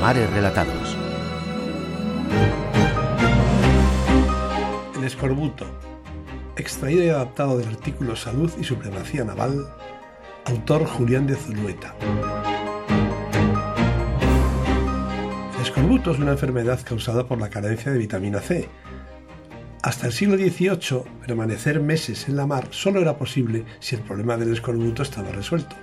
Mares Relatados. El escorbuto, extraído y adaptado del artículo Salud y Supremacía Naval, autor Julián de Zulueta. El escorbuto es una enfermedad causada por la carencia de vitamina C. Hasta el siglo XVIII, permanecer meses en la mar solo era posible si el problema del escorbuto estaba resuelto.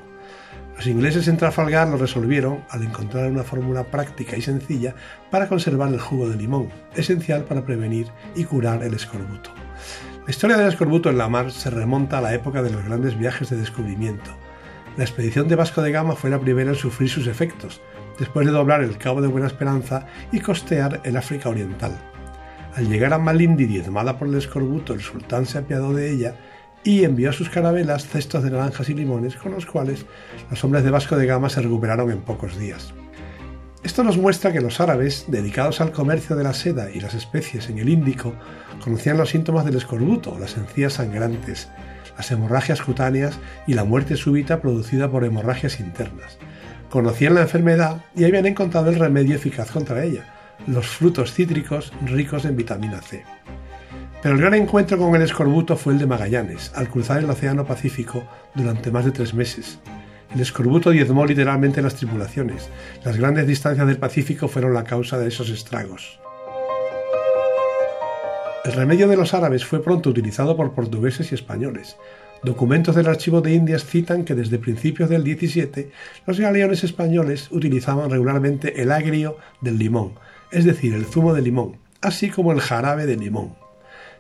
Los ingleses en Trafalgar lo resolvieron al encontrar una fórmula práctica y sencilla para conservar el jugo de limón, esencial para prevenir y curar el escorbuto. La historia del escorbuto en la mar se remonta a la época de los grandes viajes de descubrimiento. La expedición de Vasco de Gama fue la primera en sufrir sus efectos, después de doblar el Cabo de Buena Esperanza y costear el África Oriental. Al llegar a Malindi diezmada por el escorbuto, el sultán se apiadó de ella y envió a sus carabelas cestos de naranjas y limones con los cuales los hombres de Vasco de Gama se recuperaron en pocos días. Esto nos muestra que los árabes, dedicados al comercio de la seda y las especies en el Índico, conocían los síntomas del escorbuto, las encías sangrantes, las hemorragias cutáneas y la muerte súbita producida por hemorragias internas. Conocían la enfermedad y habían encontrado el remedio eficaz contra ella, los frutos cítricos ricos en vitamina C. Pero el gran encuentro con el escorbuto fue el de Magallanes, al cruzar el Océano Pacífico durante más de tres meses. El escorbuto diezmó literalmente las tripulaciones. Las grandes distancias del Pacífico fueron la causa de esos estragos. El remedio de los árabes fue pronto utilizado por portugueses y españoles. Documentos del Archivo de Indias citan que desde principios del 17 los galeones españoles utilizaban regularmente el agrio del limón, es decir, el zumo de limón, así como el jarabe de limón.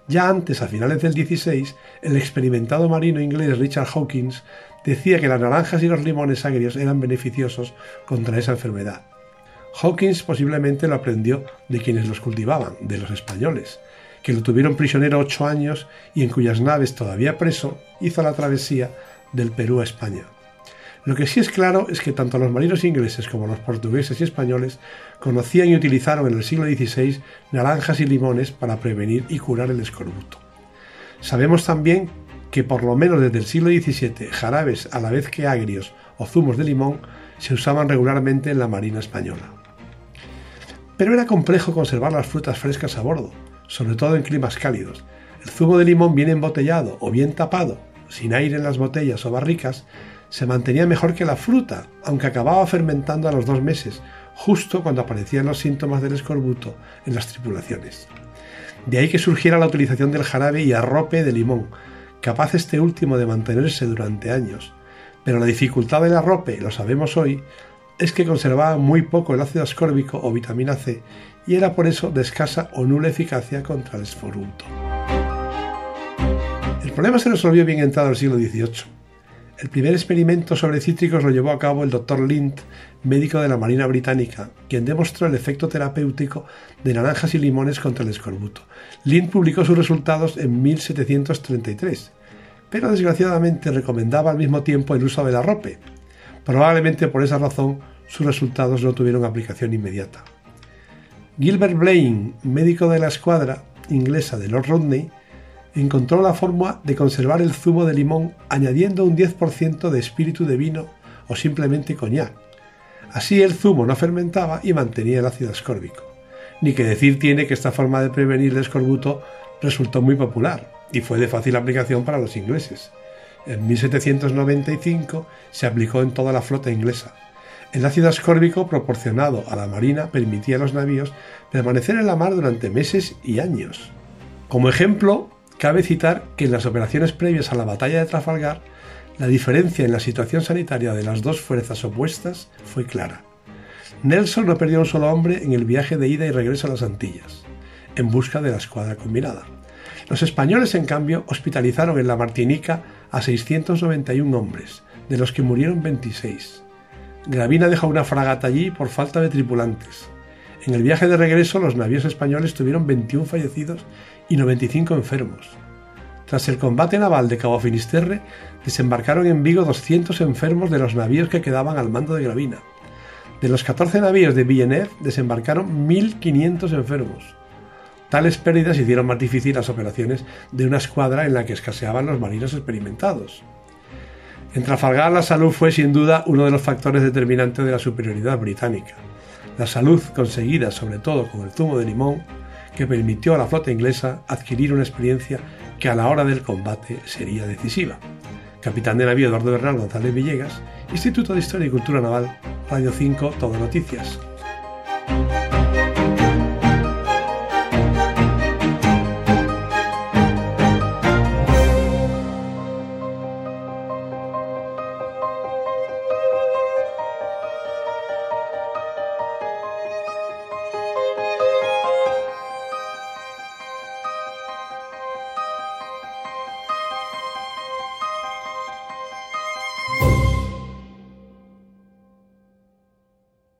Ya antes, a finales del 16, el experimentado marino inglés Richard Hawkins decía que las naranjas y los limones agrios eran beneficiosos contra esa enfermedad. Hawkins posiblemente lo aprendió de quienes los cultivaban, de los españoles, que lo tuvieron prisionero ocho años y en cuyas naves todavía preso hizo la travesía del Perú a España. Lo que sí es claro es que tanto los marinos ingleses como los portugueses y españoles conocían y utilizaron en el siglo XVI naranjas y limones para prevenir y curar el escorbuto. Sabemos también que por lo menos desde el siglo XVII jarabes a la vez que agrios o zumos de limón se usaban regularmente en la marina española. Pero era complejo conservar las frutas frescas a bordo, sobre todo en climas cálidos. El zumo de limón bien embotellado o bien tapado, sin aire en las botellas o barricas, se mantenía mejor que la fruta, aunque acababa fermentando a los dos meses, justo cuando aparecían los síntomas del escorbuto en las tripulaciones. De ahí que surgiera la utilización del jarabe y arrope de limón, capaz este último de mantenerse durante años. Pero la dificultad del arrope, lo sabemos hoy, es que conservaba muy poco el ácido ascórbico o vitamina C y era por eso de escasa o nula eficacia contra el escorbuto. El problema se resolvió bien entrado el siglo XVIII. El primer experimento sobre cítricos lo llevó a cabo el Dr. Lind, médico de la Marina Británica, quien demostró el efecto terapéutico de naranjas y limones contra el escorbuto. Lind publicó sus resultados en 1733, pero desgraciadamente recomendaba al mismo tiempo el uso del arrope. Probablemente por esa razón sus resultados no tuvieron aplicación inmediata. Gilbert Blaine, médico de la escuadra inglesa de Lord Rodney, encontró la forma de conservar el zumo de limón añadiendo un 10% de espíritu de vino o simplemente coñac. Así el zumo no fermentaba y mantenía el ácido ascórbico. Ni que decir tiene que esta forma de prevenir el escorbuto resultó muy popular y fue de fácil aplicación para los ingleses. En 1795 se aplicó en toda la flota inglesa. El ácido ascórbico proporcionado a la marina permitía a los navíos permanecer en la mar durante meses y años. Como ejemplo, Cabe citar que en las operaciones previas a la batalla de Trafalgar, la diferencia en la situación sanitaria de las dos fuerzas opuestas fue clara. Nelson no perdió un solo hombre en el viaje de ida y regreso a las Antillas, en busca de la escuadra combinada. Los españoles, en cambio, hospitalizaron en la Martinica a 691 hombres, de los que murieron 26. Gravina dejó una fragata allí por falta de tripulantes. En el viaje de regreso, los navíos españoles tuvieron 21 fallecidos y 95 enfermos. Tras el combate naval de Cabo Finisterre, desembarcaron en Vigo 200 enfermos de los navíos que quedaban al mando de Gravina. De los 14 navíos de Villeneuve desembarcaron 1.500 enfermos. Tales pérdidas hicieron más difícil las operaciones de una escuadra en la que escaseaban los marinos experimentados. En Trafalgar la salud fue sin duda uno de los factores determinantes de la superioridad británica. La salud conseguida sobre todo con el zumo de limón, que permitió a la flota inglesa adquirir una experiencia que a la hora del combate sería decisiva. Capitán de navío Eduardo Bernal González Villegas, Instituto de Historia y Cultura Naval, Radio 5, Todo Noticias.